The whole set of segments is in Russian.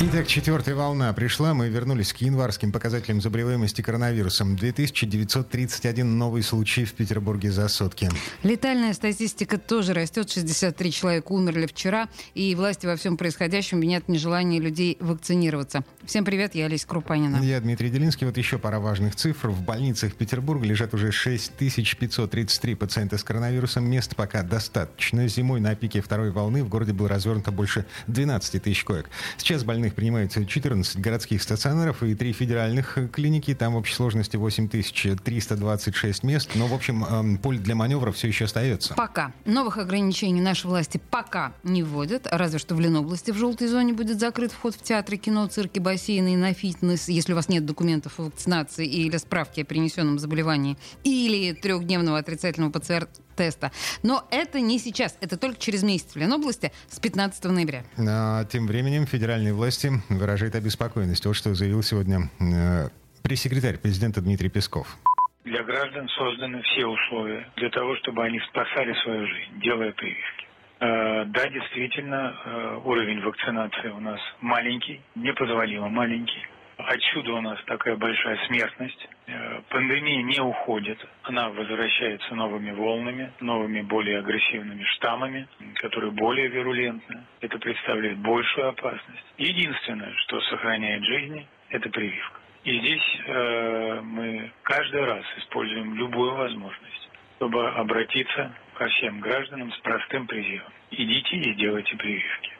Итак, четвертая волна пришла. Мы вернулись к январским показателям заболеваемости коронавирусом. 2931 новый случай в Петербурге за сутки. Летальная статистика тоже растет. 63 человека умерли вчера. И власти во всем происходящем винят нежелание людей вакцинироваться. Всем привет, я Олеся Крупанина. Я Дмитрий Делинский. Вот еще пара важных цифр. В больницах Петербурга лежат уже 6533 пациента с коронавирусом. Мест пока достаточно. Зимой на пике второй волны в городе было развернуто больше 12 тысяч коек. Сейчас больных больных принимается 14 городских стационаров и 3 федеральных клиники. Там в общей сложности 8326 мест. Но, в общем, эм, поле для маневра все еще остается. Пока. Новых ограничений наши власти пока не вводят. Разве что в Ленобласти в желтой зоне будет закрыт вход в театры, кино, цирки, бассейны и на фитнес, если у вас нет документов о вакцинации или справки о перенесенном заболевании, или трехдневного отрицательного ПЦР теста. Но это не сейчас, это только через месяц в Ленобласти с 15 ноября. А тем временем федеральные власти выражают обеспокоенность. Вот что заявил сегодня э, пресс-секретарь президента Дмитрий Песков. Для граждан созданы все условия для того, чтобы они спасали свою жизнь, делая прививки. Э, да, действительно, э, уровень вакцинации у нас маленький, непозволимо маленький. Отсюда у нас такая большая смертность. Э, пандемия не уходит, она возвращается новыми волнами, новыми более агрессивными штаммами, которые более вирулентны. Это представляет большую опасность. Единственное, что сохраняет жизни, это прививка. И здесь э, мы каждый раз используем любую возможность, чтобы обратиться ко всем гражданам с простым призывом. Идите и делайте прививки.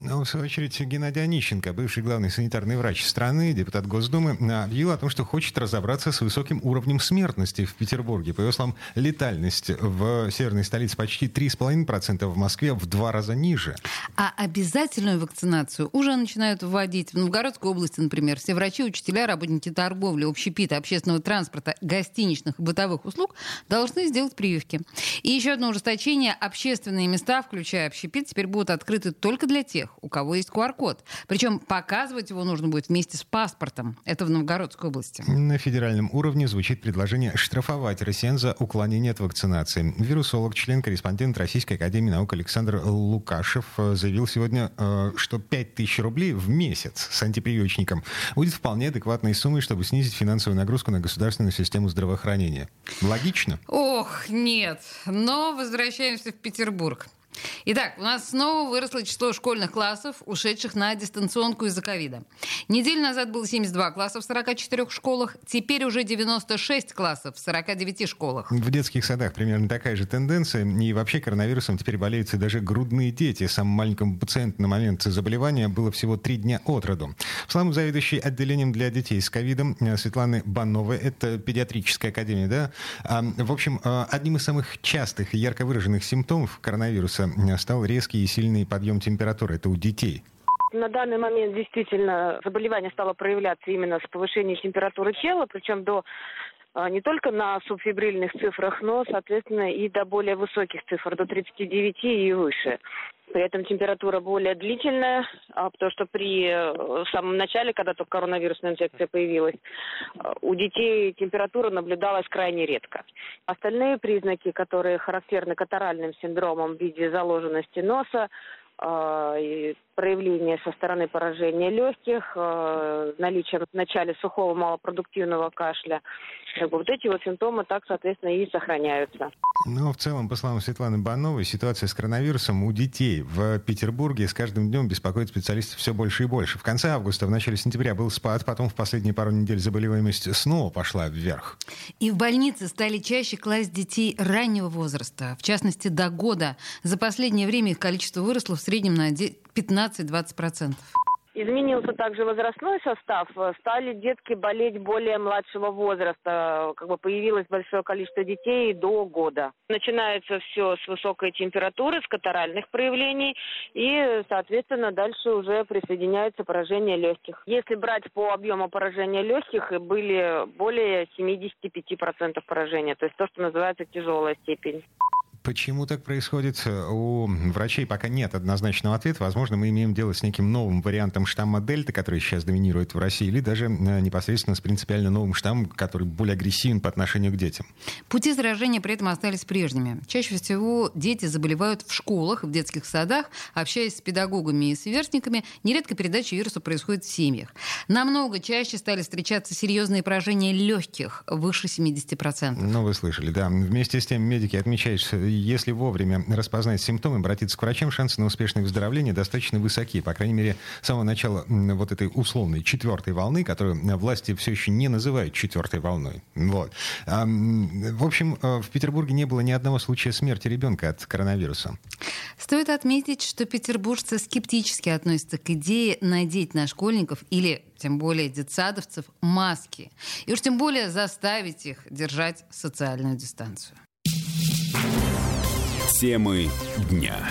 Ну, в свою очередь, Геннадий Онищенко, бывший главный санитарный врач страны, депутат Госдумы, объявил о том, что хочет разобраться с высоким уровнем смертности в Петербурге. По его словам, летальность в северной столице почти 3,5%, в Москве в два раза ниже. А обязательную вакцинацию уже начинают вводить. В Новгородской области, например, все врачи, учителя, работники торговли, общепита, общественного транспорта, гостиничных и бытовых услуг должны сделать прививки. И еще одно ужесточение. Общественные места, включая общепит, теперь будут открыты только для тех, тех, у кого есть QR-код. Причем показывать его нужно будет вместе с паспортом. Это в Новгородской области. На федеральном уровне звучит предложение штрафовать россиян за уклонение от вакцинации. Вирусолог, член-корреспондент Российской Академии Наук Александр Лукашев э, заявил сегодня, э, что 5000 рублей в месяц с антипрививочником будет вполне адекватной суммой, чтобы снизить финансовую нагрузку на государственную систему здравоохранения. Логично? Ох, нет. Но возвращаемся в Петербург. Итак, у нас снова выросло число школьных классов, ушедших на дистанционку из-за ковида. Неделю назад было 72 класса в 44 школах, теперь уже 96 классов в 49 школах. В детских садах примерно такая же тенденция. И вообще коронавирусом теперь болеют даже грудные дети. Самому маленькому пациенту на момент заболевания было всего три дня от роду. В словам заведующей отделением для детей с ковидом э, Светланы Бановой, это педиатрическая академия, да? А, в общем, э, одним из самых частых и ярко выраженных симптомов коронавируса стал резкий и сильный подъем температуры. Это у детей. На данный момент действительно заболевание стало проявляться именно с повышением температуры тела, причем до не только на субфибрильных цифрах, но, соответственно, и до более высоких цифр, до 39 и выше. При этом температура более длительная, а, потому что при э, самом начале, когда только коронавирусная инфекция появилась, э, у детей температура наблюдалась крайне редко. Остальные признаки, которые характерны катаральным синдромом в виде заложенности носа, а, проявление со стороны поражения легких, а, наличие в начале сухого малопродуктивного кашля. Вот эти вот симптомы так, соответственно, и сохраняются. Ну, в целом, по словам Светланы Бановой, ситуация с коронавирусом у детей в Петербурге с каждым днем беспокоит специалистов все больше и больше. В конце августа, в начале сентября был спад, потом в последние пару недель заболеваемость снова пошла вверх. И в больнице стали чаще класть детей раннего возраста, в частности, до года. За последнее время их количество выросло в среднем на 15-20%. Изменился также возрастной состав. Стали детки болеть более младшего возраста. Как бы появилось большое количество детей до года. Начинается все с высокой температуры, с катаральных проявлений. И, соответственно, дальше уже присоединяется поражение легких. Если брать по объему поражения легких, были более 75% поражения. То есть то, что называется тяжелая степень. Почему так происходит? У врачей пока нет однозначного ответа. Возможно, мы имеем дело с неким новым вариантом штамма Дельта, который сейчас доминирует в России, или даже э, непосредственно с принципиально новым штаммом, который более агрессивен по отношению к детям. Пути заражения при этом остались прежними. Чаще всего дети заболевают в школах, в детских садах, общаясь с педагогами и сверстниками. Нередко передача вируса происходит в семьях. Намного чаще стали встречаться серьезные поражения легких, выше 70%. Ну, вы слышали, да. Вместе с тем медики отмечают, что если вовремя распознать симптомы, обратиться к врачам, шансы на успешное выздоровление достаточно высоки. По крайней мере, с самого начала вот этой условной четвертой волны, которую власти все еще не называют четвертой волной. Вот. В общем, э, в Петербурге не было ни одного случая смерти ребенка от коронавируса. Стоит отметить, что петербуржцы скептически относятся к идее надеть на школьников или тем более детсадовцев, маски. И уж тем более заставить их держать социальную дистанцию. Темы дня.